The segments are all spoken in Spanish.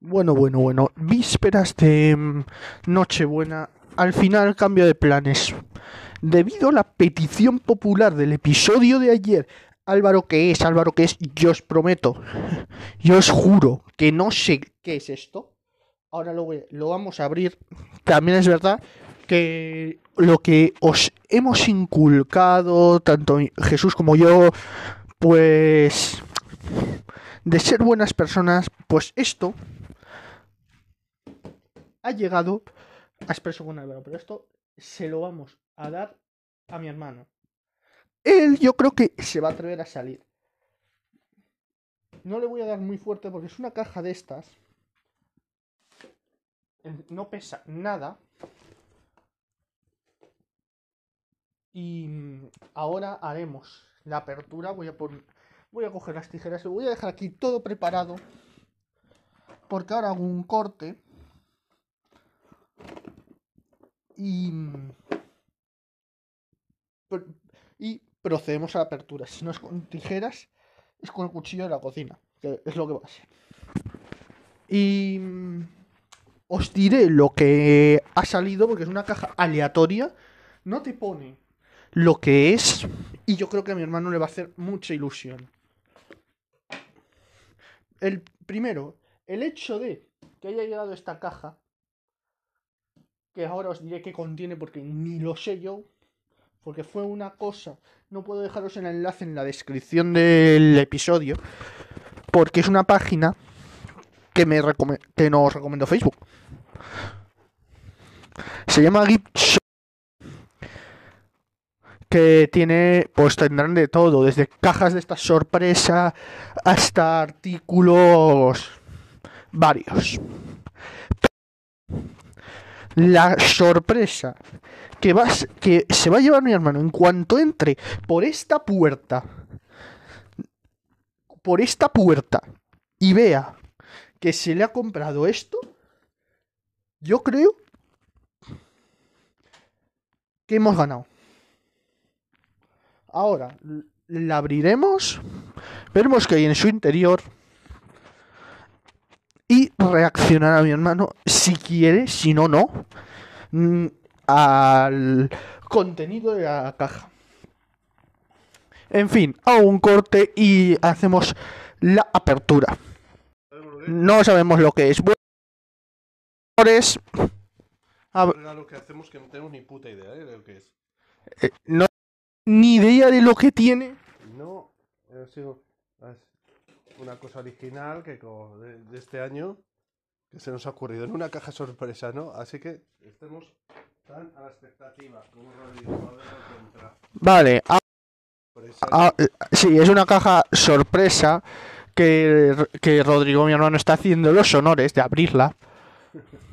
Bueno, bueno, bueno. Vísperas de mm, Nochebuena. Al final cambio de planes. Debido a la petición popular del episodio de ayer, Álvaro que es, Álvaro que es, yo os prometo, yo os juro que no sé qué es esto. Ahora lo, lo vamos a abrir. También es verdad que lo que os hemos inculcado, tanto Jesús como yo, pues de ser buenas personas, pues esto ha llegado a expreso con Álvaro, pero esto se lo vamos a dar a mi hermano. Él yo creo que se va a atrever a salir. No le voy a dar muy fuerte porque es una caja de estas. No pesa nada. Y mm, ahora haremos la apertura. Voy a poner, voy a coger las tijeras. Lo voy a dejar aquí todo preparado. Porque ahora hago un corte. Y. mm, Y procedemos a la apertura. Si no es con tijeras, es con el cuchillo de la cocina. Es lo que va a ser. Y. mm, Os diré lo que ha salido, porque es una caja aleatoria. No te pone lo que es. Y yo creo que a mi hermano le va a hacer mucha ilusión. El primero, el hecho de que haya llegado esta caja que ahora os diré qué contiene porque ni lo sé yo, porque fue una cosa, no puedo dejaros el enlace en la descripción del episodio, porque es una página que, me que nos recomendó Facebook. Se llama Gift Shop, que tiene, pues tendrán de todo, desde cajas de esta sorpresa hasta artículos varios la sorpresa que, vas, que se va a llevar mi hermano en cuanto entre por esta puerta, por esta puerta, y vea que se le ha comprado esto, yo creo que hemos ganado. Ahora, la abriremos, veremos que hay en su interior y reaccionar a mi hermano si quiere, si no, no, mm, al contenido de la caja. En fin, hago un corte y hacemos la apertura. No sabemos lo que es. A- regalo que hacemos que no tenemos ni puta idea ¿eh? de lo que es. eh, no ni idea de lo que tiene. No, ha sido es una cosa original que co- de, de este año que se nos ha ocurrido en una caja sorpresa, ¿no? Así que estemos tan a la expectativa como Rodrigo a ver lo que entra. Vale, a- Sorpresa. a- sí, es una caja sorpresa que, que Rodrigo, mi hermano, está haciendo los honores de abrirla.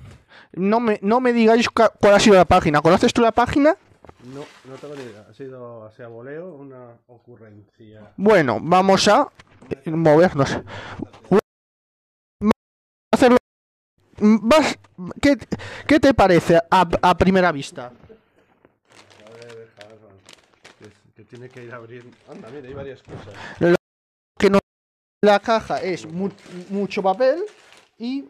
No me, no me digáis cuál ha sido la página. ¿Conoces tú la página? No, no tengo ni idea. Ha sido así a voleo una ocurrencia. Bueno, vamos a movernos. Hacerlo. Vas- ¿Qué, qué te parece a, a primera vista? Que, que tiene que ir abriendo. Anda, mira, hay varias cosas. La caja es mu- mucho papel y,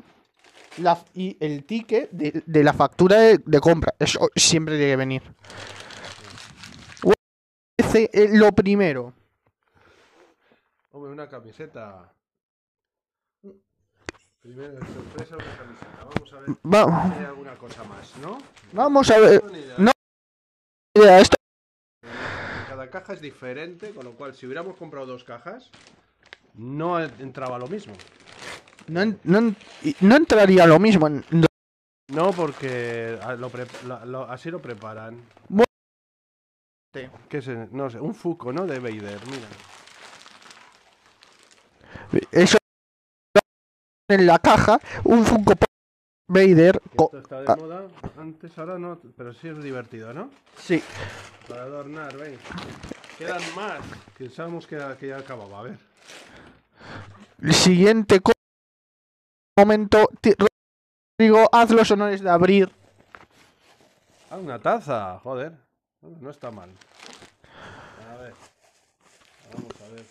la, y el ticket de, de la factura de, de compra. Eso siempre tiene que venir. Eh, Lo primero. Hombre, una camiseta. Primero de sorpresa una camiseta. Vamos a ver Va- si hay alguna cosa más, ¿no? vamos a ver. No idea. esto- Cada caja es diferente, con lo cual si hubiéramos comprado dos cajas, no entraba lo mismo. no, no no entraría lo mismo. en- No, porque a- lo pre- la- lo- así lo preparan. Bueno. ¿Qué es? No sé, un Fuco, ¿no? De Vader, mira. Eso en la caja, un Funko Pop Vader. Esto está de ah. moda, antes ahora no, pero sí es divertido, ¿no? Sí, Para adornar, ¿veis? Quedan más. Pensábamos que, que ya acababa, a ver. el siguiente co- momento. Rodrigo, haz los honores de abrir. Ah, una taza, joder. No está mal. A ver. Vamos a ver.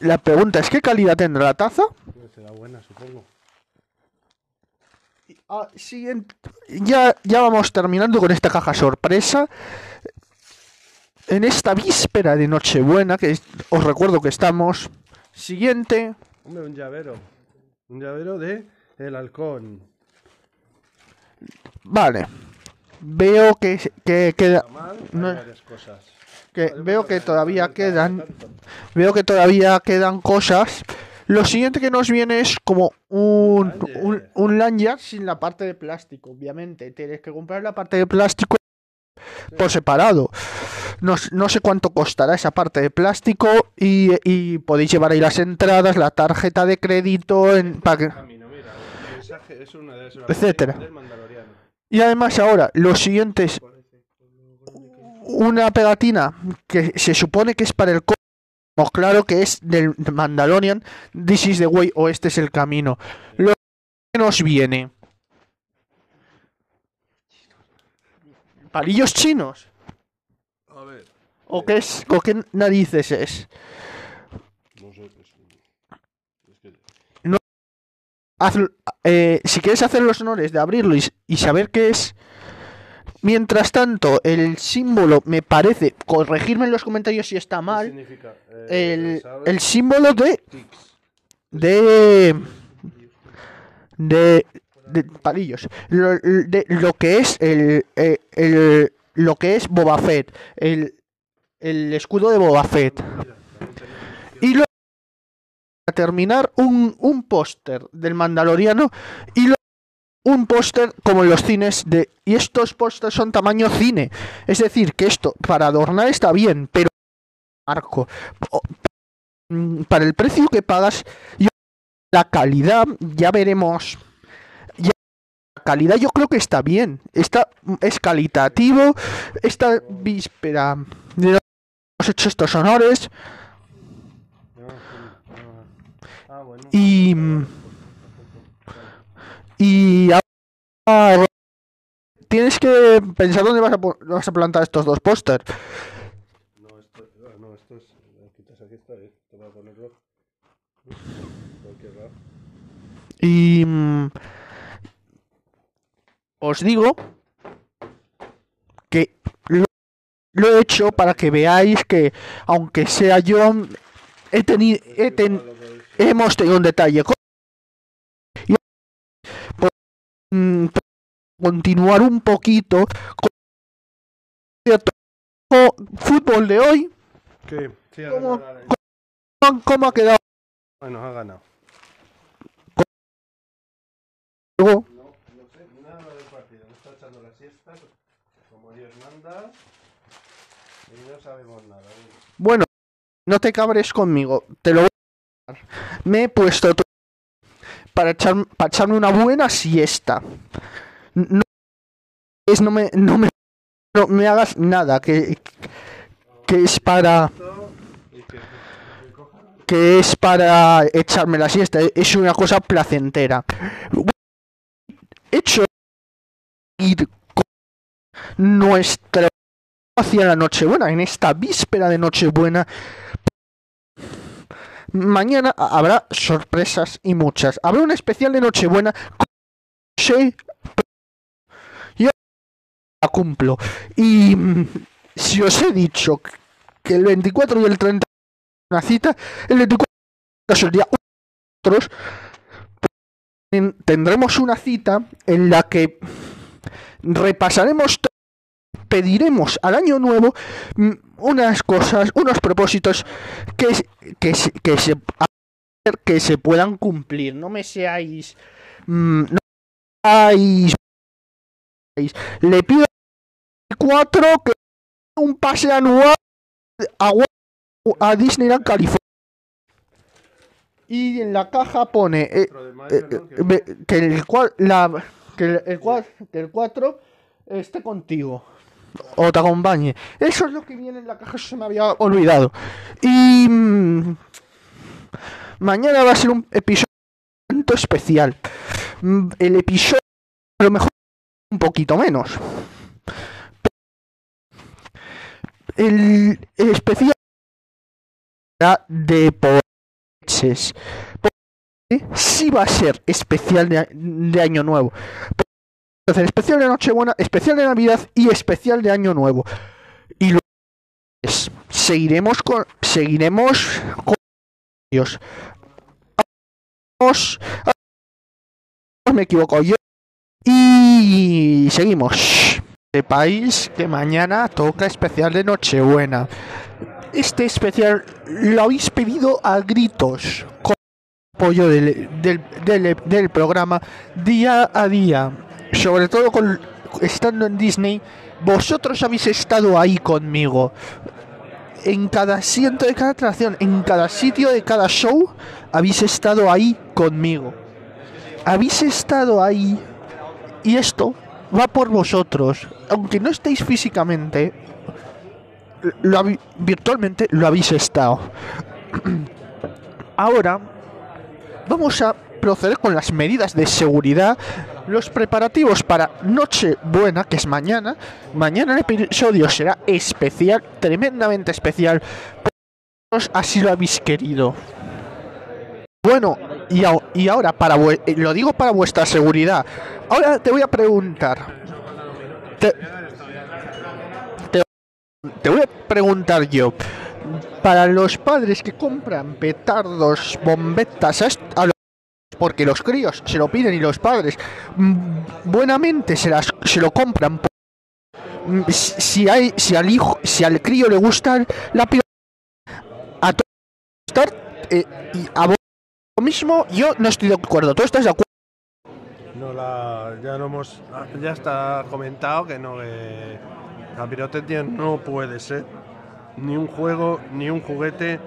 La pregunta es: ¿qué calidad tendrá la taza? Pues será buena, supongo. Ah, siguiente. Ya, ya vamos terminando con esta caja sorpresa. En esta víspera de Nochebuena, que os recuerdo que estamos. Siguiente. Hombre, un llavero. Un llavero de el halcón. Vale. Veo que, que queda. Mal, No- cosas. Que Podemos veo que todavía quedan. Veo que todavía quedan cosas. Lo siguiente que nos viene es como un, un, un lanyard sin la parte de plástico. Obviamente, tienes que comprar la parte de plástico por separado. No, no sé cuánto costará esa parte de plástico y, y podéis llevar ahí las entradas, la tarjeta de crédito, en, para que- esas Etcétera. Y además ahora, lo siguiente es una pegatina que se supone que es para el co- como claro que es del Mandalorian, This is the way o este es el camino. Lo que nos viene. ¿Palillos chinos? A ver, ¿O qué es? ¿O qué narices es? no sé. Es, que Haz- eh, si quieres hacer los honores de abrirlo y, y saber qué es. Mientras tanto, el símbolo me parece, corregirme en los comentarios si está ¿qué mal, significa? Eh, el, símbolo de de de, de palillos. Lo, de lo que es el, eh, el- lo que es Boba Fett el, el escudo de Boba Fett. Y luego para terminar un, un póster del Mandaloriano y luego un póster como en los cines de y estos pósters son tamaño cine es decir que esto para adornar está bien pero marco mm, para el precio que pagas yo la calidad ya veremos ya, la calidad yo creo que está bien está es calitativo esta víspera hemos hecho estos honores No, no. Ah, bueno. Y- Vale. Y ahora tienes que pensar dónde vas a, po- vas a plantar estos dos pósters. No, esto, ah, no, esto es. Quitas aquí está, eh. Te voy a ponerlo. Cualquier lado. Y mm, os digo que lo, lo he hecho para que veáis que, aunque sea yo, he tenido, he ten- hemos tenido un detalle. con- mm, continuar un poquito con cierto fútbol de hoy. ¿Qué? Sí, ha ¿Cómo? la- ¿Cómo ha quedado? Bueno, ha ganado. No, no sé nada del partido. No está echando la siesta como Dios manda. Y no sabemos nada. Bueno, Bueno, no te cabres conmigo, te lo voy a dar. Me he puesto to- para, echar, para echarme una buena siesta. No, es, no me, no me, no me hagas nada, que, que es para, que es para echarme la siesta. Es una cosa placentera. Hecho ir con nuestra hacia la Nochebuena, en esta víspera de Nochebuena. Mañana habrá sorpresas y muchas. Habrá un especial de Nochebuena. Sí, yo la cumplo. Y mm, si os he dicho que el 24 y el 30 una cita, el 24 es el día otros tendremos una cita en la que repasaremos to- pediremos al año nuevo mm, unas cosas, unos propósitos que, que, se- que se que se puedan cumplir. No me seáis mm, no seáis le pido a 4 que un pase anual a, a Disneyland California. Y en la caja pone eh, eh. Que- el cua- la que el, el que el 4 esté contigo o te acompañe. Eso es lo que viene en la caja, se me había olvidado. Y mm, mañana va a ser un episodio especial. Mm, El episodio a lo mejor un poquito menos. El, el especial de poeches. sí va a ser especial de, de Año Nuevo. Entonces, especial de Nochebuena, especial de Navidad y especial de Año Nuevo. Y luego seguiremos con seguiremos con. Vamos- me equivoco yo y seguimos. Sepáis que mañana toca especial de Nochebuena. Este especial lo habéis pedido a gritos con apoyo del, del, del- del programa día a día. Sobre todo con estando en Disney, vosotros habéis estado ahí conmigo. En cada asiento de cada atracción, en cada sitio de cada show, habéis estado ahí conmigo. Habéis estado ahí y esto va por vosotros. Aunque no estéis físicamente, lo virtualmente lo habéis estado. Ahora vamos a proceder con las medidas de seguridad, los preparativos para Nochebuena, que es mañana. Mañana el episodio será especial, tremendamente especial. Vosotros Así lo habéis querido. Bueno, y, a- y ahora, para eh, lo digo para vuestra seguridad. Ahora te voy a preguntar. Te, voy a preguntar yo. Para los padres que compran petardos, bombetas, a a porque los críos se lo piden y los padres mm, buenamente se, las, se lo compran. mm, Si, hay, si al hijo, si al crío le gusta la pirotecnia, a todos eh, y a vos mismo yo no estoy de acuerdo. ¿Tú estás de acuerdo? No la, ya no hemos, ya está comentado que no, que la pirotecnia no puede ser ni un juego ni un juguete.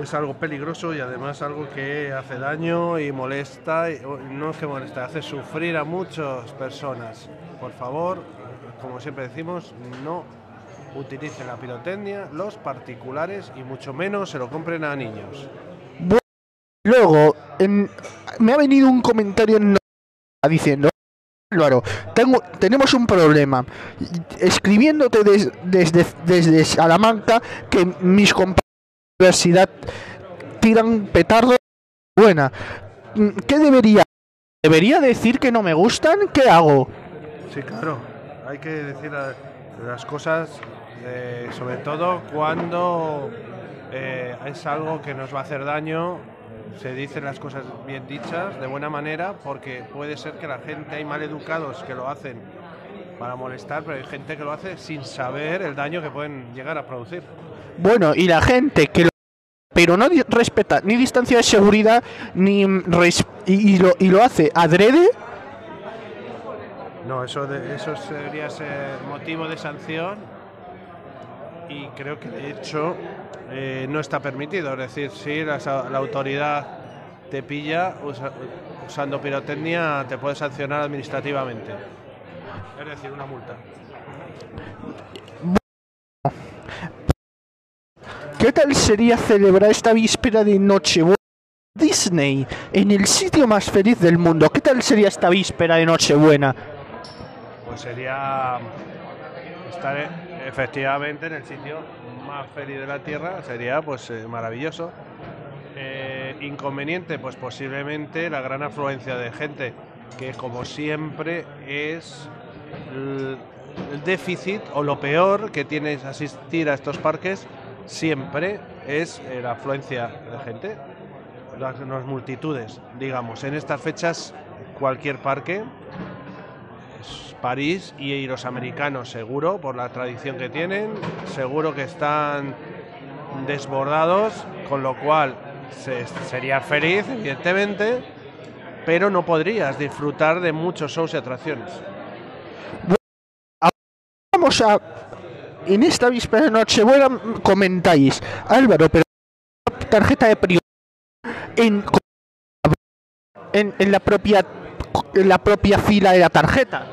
Es algo peligroso y además algo que hace daño y molesta. y- no es que molesta, hace sufrir a muchas personas. Por favor, como siempre decimos, no utilicen la pirotecnia los particulares y mucho menos se lo compren a niños. Luego, en- me ha venido un comentario en diciendo, Álvaro, tengo, tenemos un problema. Escribiéndote des- desde, desde Salamanca que mis compañeros universidad tiran petardos. Buena. Mm, ¿Qué debería? ¿Debería decir que no me gustan? ¿Qué hago? Sí, claro. Hay que decir la- las cosas, eh, sobre todo cuando eh, es algo que nos va a hacer daño. Se dicen las cosas bien dichas, de buena manera, porque puede ser que la gente, hay maleducados que lo hacen para molestar, pero hay gente que lo hace sin saber el daño que pueden llegar a producir. Bueno, y la gente que lo pero no respeta ni distancia de seguridad ni res- y, lo, y lo hace adrede No, eso, de- eso debería ser motivo de sanción y creo que de hecho eh, no está permitido. Es decir, si la, autoridad te pilla usa- usando pirotecnia, te puede sancionar administrativamente. Es decir, una multa. ¿Qué tal sería celebrar esta víspera de Nochebuena en Disney en el sitio más feliz del mundo? ¿Qué tal sería esta víspera de Nochebuena? Pues sería estar eh, efectivamente en el sitio más feliz de la Tierra, sería pues eh, maravilloso. Eh, inconveniente, pues posiblemente la gran afluencia de gente, que como siempre es el, el déficit o lo peor que tienes asistir a estos parques, siempre es eh, la afluencia de gente, las, multitudes, digamos. En estas fechas, cualquier parque París y los americanos seguro, por la tradición que tienen, seguro que están desbordados, con lo cual se, serías feliz, evidentemente, pero no podrías disfrutar de muchos shows y atracciones. Vamos a... En esta víspera de Nochebuena comentáis, Álvaro, pero tarjeta de prioridad en, en, en la propia en la propia fila de la tarjeta.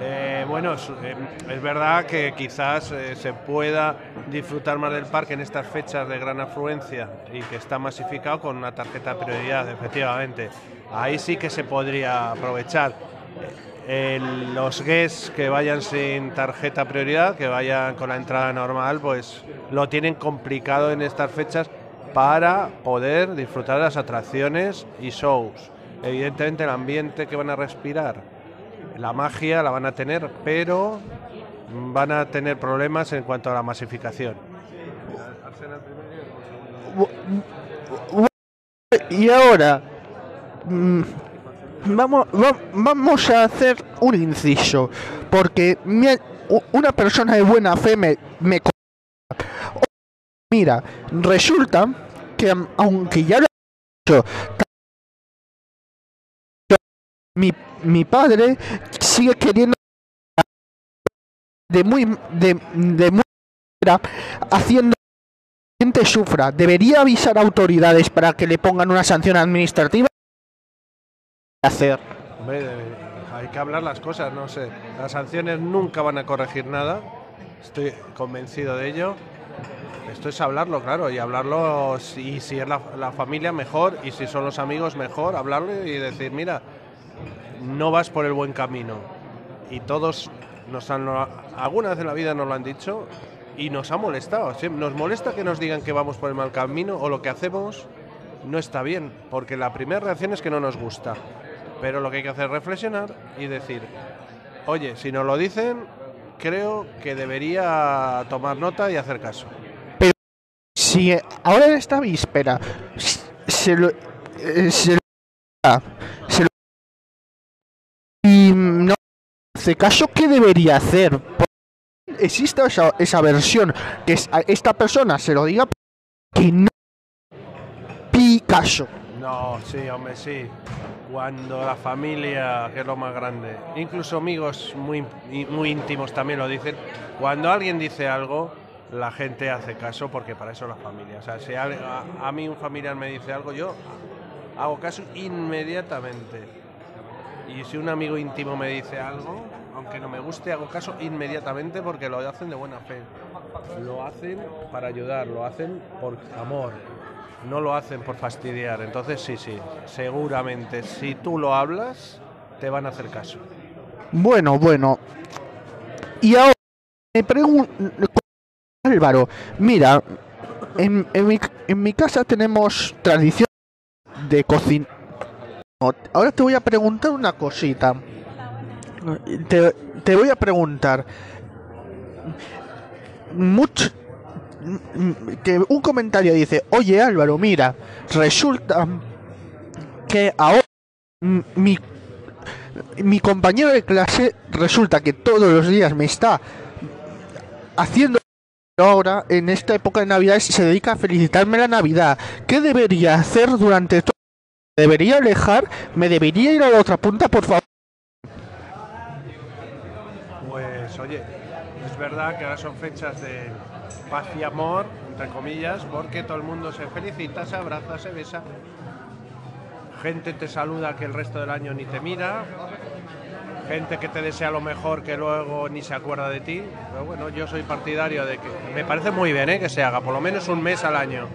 Eh, bueno, es, eh, es verdad que quizás eh, se pueda disfrutar más del parque en estas fechas de gran afluencia y que está masificado con una tarjeta de prioridad, efectivamente. Ahí sí que se podría aprovechar. Los guests que vayan sin tarjeta prioridad, que vayan con la entrada normal, pues lo tienen complicado en estas fechas para poder disfrutar de las atracciones y shows. Evidentemente el ambiente que van a respirar, la magia la van a tener, pero van a tener problemas en cuanto a la masificación. Y ahora mm, vamos, va- vamos a hacer un inciso, porque una persona de buena fe me, me mira, resulta que aunque ya lo he dicho, mi, mi padre sigue queriendo de muy de, de muy haciendo que la gente sufra. Debería avisar a autoridades para que le pongan una sanción administrativa. Hacer. Hombre, de- hay que hablar las cosas, no sé. Las sanciones nunca van a corregir nada. Estoy convencido de ello. Esto es hablarlo, claro, y hablarlo, si, si es la, familia, mejor, y si son los amigos, mejor, hablarlo y decir, mira, no vas por el buen camino. Y todos nos han, alguna vez en la vida nos lo han dicho y nos ha molestado. Nos molesta que nos digan que vamos por el mal camino o lo que hacemos no está bien, porque la primera reacción es que no nos gusta. Pero lo que hay que hacer es reflexionar y decir, oye, si nos lo dicen, creo que debería tomar nota y hacer caso. Si eh, ahora en esta víspera se lo, eh, se lo, se lo- y no hace caso, ¿qué debería hacer? Existe esa, esa versión que esta persona se lo diga que no pi caso. No, sí, hombre, sí. Cuando la familia, que es lo más grande, incluso amigos muy, muy íntimos también lo dicen, cuando alguien dice algo, la gente hace caso porque para eso es la familia. O sea, si a, mí un familiar me dice algo, yo hago caso inmediatamente. Y si un amigo íntimo me dice algo, aunque no me guste, hago caso inmediatamente porque lo hacen de buena fe. Lo hacen para ayudar, lo hacen por amor, no lo hacen por fastidiar. Entonces sí, sí, seguramente si tú lo hablas, te van a hacer caso. Bueno, bueno. Y ahora me pregunto, Álvaro, mira, en, en mi, en mi casa tenemos tradición de cocina. Ahora te voy a preguntar una cosita. Te, te voy a preguntar. Mucho, que un comentario dice, oye Álvaro, mira, resulta que ahora mi mi compañero de clase resulta que todos los días me está haciendo ahora en esta época de Navidad se dedica a felicitarme la Navidad. ¿Qué debería hacer durante todo? ¿Debería alejar? ¿Me debería ir a la otra punta, por favor? Pues oye, es verdad que ahora son fechas de paz y amor, entre comillas, porque todo el mundo se felicita, se abraza, se besa. Gente te saluda que el resto del año ni te mira. Gente que te desea lo mejor que luego ni se acuerda de ti. Pero bueno, yo soy partidario de que me parece muy bien ¿eh? que se haga, por lo menos un mes al año.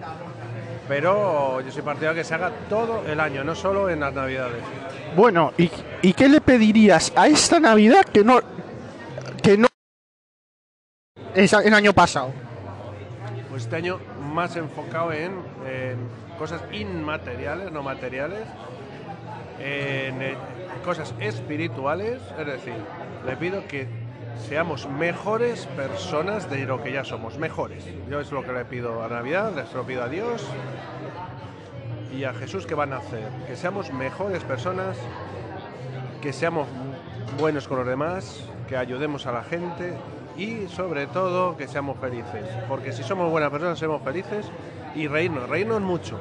Pero yo soy partidario de que se haga todo el año, no solo en las navidades. Bueno, ¿y, qué le pedirías a esta Navidad que no el año pasado? Pues este año más enfocado en, cosas inmateriales, no materiales, en eh, cosas espirituales, es decir, le pido que seamos mejores personas de lo que ya somos, mejores. Yo es lo que le pido a Navidad, les lo pido a Dios y a Jesús que van a hacer, que seamos mejores personas, que seamos buenos con los demás, que ayudemos a la gente y sobre todo que seamos felices, porque si somos buenas personas somos felices y reírnos, reírnos mucho.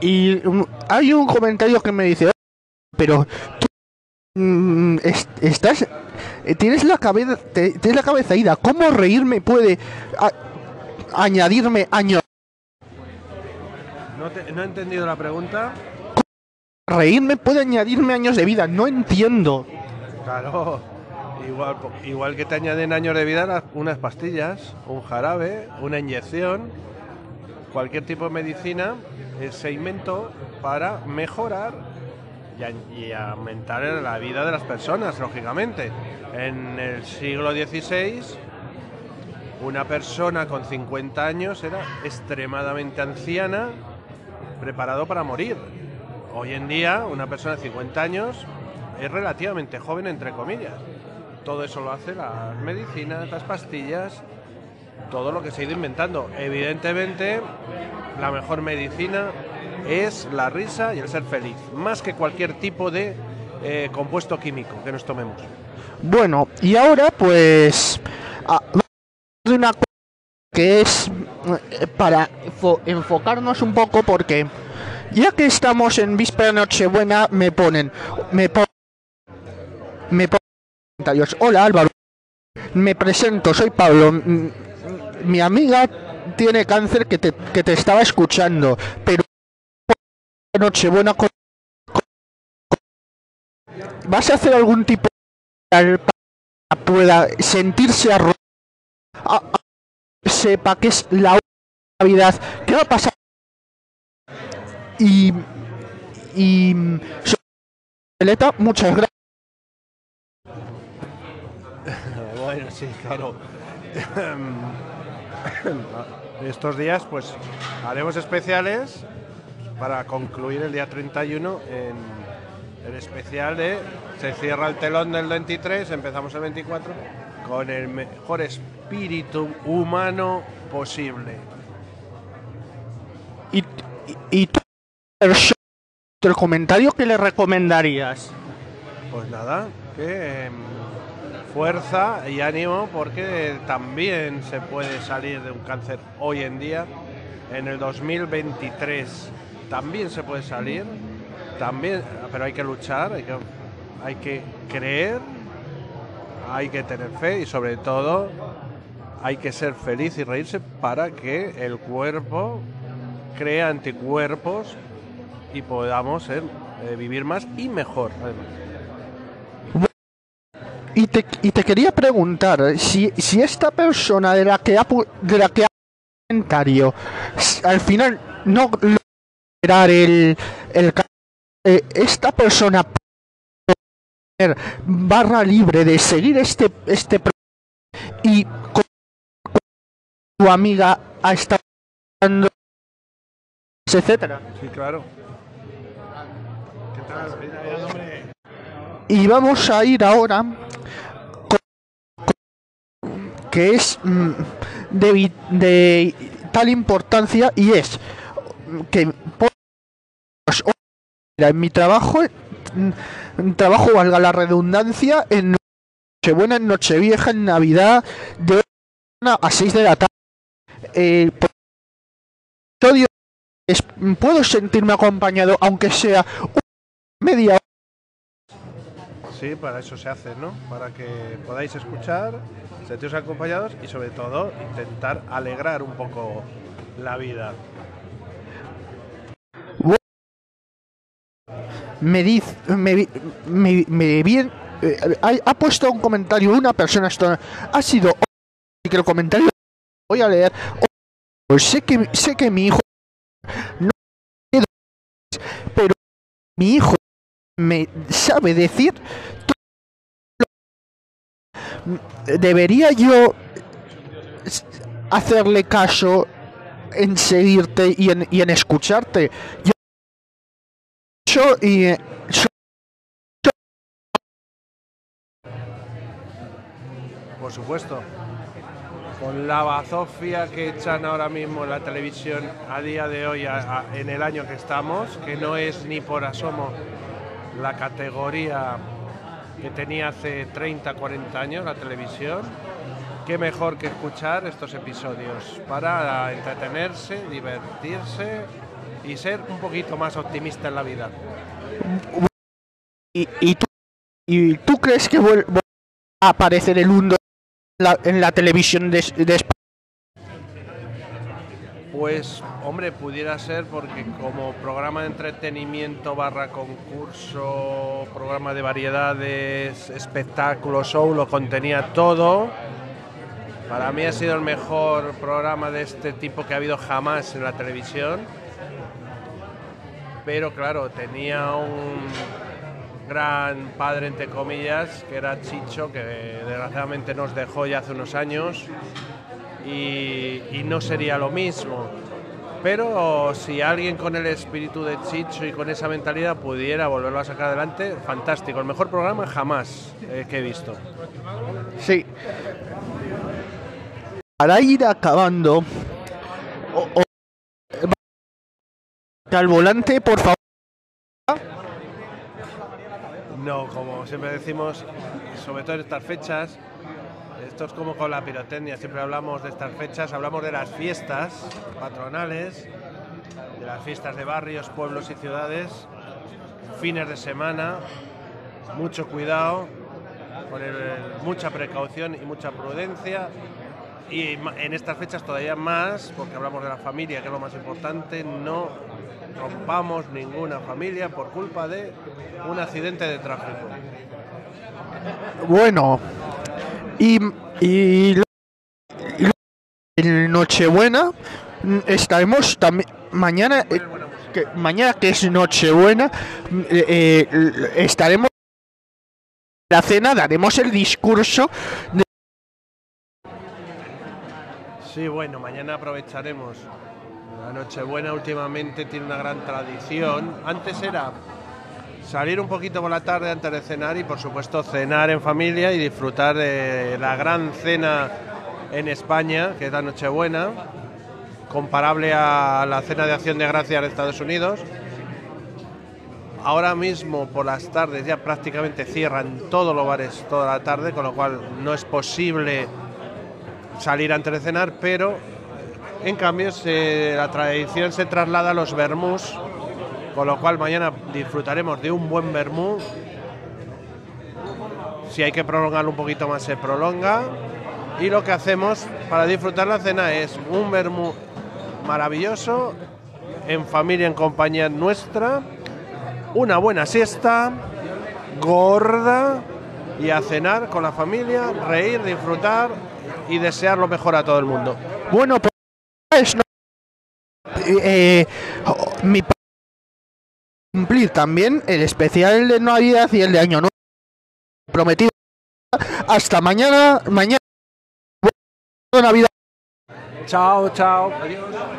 Y mm, hay un comentario que me dice, pero tú mm, es- estás, eh, tienes la cabeza, te- tienes la cabeza ida. ¿Cómo reírme puede a- añadirme años? No, te- no he entendido la pregunta. Reírme puede añadirme años de vida. No entiendo. Claro, igual, igual que te añaden años de vida unas pastillas, un jarabe, una inyección, cualquier tipo de medicina se inventó para mejorar y aumentar la vida de las personas, lógicamente. En el siglo XVI, una persona con 50 años era extremadamente anciana, preparado para morir. Hoy en día, una persona de 50 años es relativamente joven, entre comillas. Todo eso lo hace las medicinas, las pastillas, todo lo que se ha ido inventando. Evidentemente, la mejor medicina es la risa y el ser feliz, más que cualquier tipo de eh, compuesto químico que nos tomemos. Bueno, y ahora pues hacer una cosa que es eh, para fo- enfocarnos un poco porque ya que estamos en víspera de Nochebuena me ponen me ponen me ponen. Hola Álvaro, me presento, soy Pablo. Mi amiga tiene cáncer que te, que te estaba escuchando, pero Nochebuena con- ¿Vas a hacer algún tipo de para pueda sentirse a- a- sepa que es la Navidad qué va a pasar y y muchas gracias Bueno, sí, claro. Estos días, pues, haremos especiales para concluir el día 31 en el especial de se cierra el telón del 23, empezamos el 24 con el mejor espíritu humano posible. y, y, y tú el comentario que le recomendarías Pues nada, que em, fuerza y ánimo porque también se puede salir de un cáncer hoy en día, en el 2023 también se puede salir, también, pero hay que luchar, hay que, hay que creer, hay que tener fe y sobre todo hay que ser feliz y reírse para que el cuerpo crea anticuerpos y podamos eh, vivir más y mejor. Y te, y te quería preguntar si, si esta persona de la que ha de la que ha comentario al final no logra superar el, el eh, esta persona barra libre de seguir este este y con tu amiga ha estado etcétera Sí, claro. ¿Qué tal? Y vamos a ir ahora que es mm, de, de tal importancia y es que en mi trabajo mm, trabajo valga la redundancia en Nochebuena, en Nochevieja, en Navidad de 1 a 6 de la tarde. Eh, puedo sentirme acompañado aunque sea media hora Sí, para eso se hace, ¿no? Para que podáis escuchar, sentiros acompañados y sobre todo intentar alegrar un poco la vida. me dice me, me, me bien eh, ha, puesto un comentario una persona esto ha sido y que el comentario voy a leer sé que sé que mi hijo no pero mi hijo me sabe decir debería yo hacerle caso en seguirte y en, y en escucharte yo y eh, Por supuesto. Con la bazofia que echan ahora mismo en la televisión a día de hoy, en el año que estamos, que no es ni por asomo la categoría que tenía hace 30, 40 años la televisión, qué mejor que escuchar estos episodios para entretenerse, divertirse y ser un poquito más optimista en la vida. y, y tú y tú crees que vuel- vuelva a aparecer el mundo en la, en la televisión de, Pues, hombre, pudiera ser porque como programa de entretenimiento barra concurso, programa de variedades, espectáculo, show, lo contenía todo. Para mí ha sido el mejor programa de este tipo que ha habido jamás en la televisión. Pero claro, tenía un gran padre, entre comillas, que era Chicho, que desgraciadamente nos dejó ya hace unos años y, y no sería lo mismo. Pero si alguien con el espíritu de Chicho y con esa mentalidad pudiera volverlo a sacar adelante, fantástico. El mejor programa jamás eh, que he visto. Sí. Para ir acabando, o- o- al volante, por favor. No, como siempre decimos, sobre todo en estas fechas, esto es como con la pirotecnia, siempre hablamos de estas fechas, hablamos de las fiestas patronales, de las fiestas de barrios, pueblos y ciudades, fines de semana, mucho cuidado, con el- mucha precaución y mucha prudencia. Y en estas fechas todavía más, porque hablamos de la familia, que es lo más importante, no rompamos ninguna familia por culpa de un accidente de tráfico. Bueno, y, y, lo- en Nochebuena mm, estaremos también mañana eh, que, mañana que es Nochebuena mm, eh, eh, estaremos en la cena daremos el discurso Sí, bueno, mañana aprovecharemos. La Nochebuena últimamente tiene una gran tradición. Antes era salir un poquito por la tarde antes de cenar y por supuesto cenar en familia y disfrutar de la gran cena en España, que es la Nochebuena, comparable a la cena de acción de gracias de Estados Unidos. Ahora mismo por las tardes ya prácticamente cierran todos los bares toda la tarde, con lo cual no es posible salir antes de cenar, pero en cambio se- la tradición se traslada a los vermús, con lo cual mañana disfrutaremos de un buen vermú. Si hay que prolongarlo un poquito más, se prolonga. Y lo que hacemos para disfrutar la cena es un vermú maravilloso, en familia, en compañía nuestra, una buena siesta, gorda, y a cenar con la familia, reír, disfrutar y desear lo mejor a todo el mundo. bueno pues, eh, pa- cumplir también el especial de Navidad y el de Año Nuevo prometido hasta mañana mañana Buena Navidad Chao, chao. Adiós.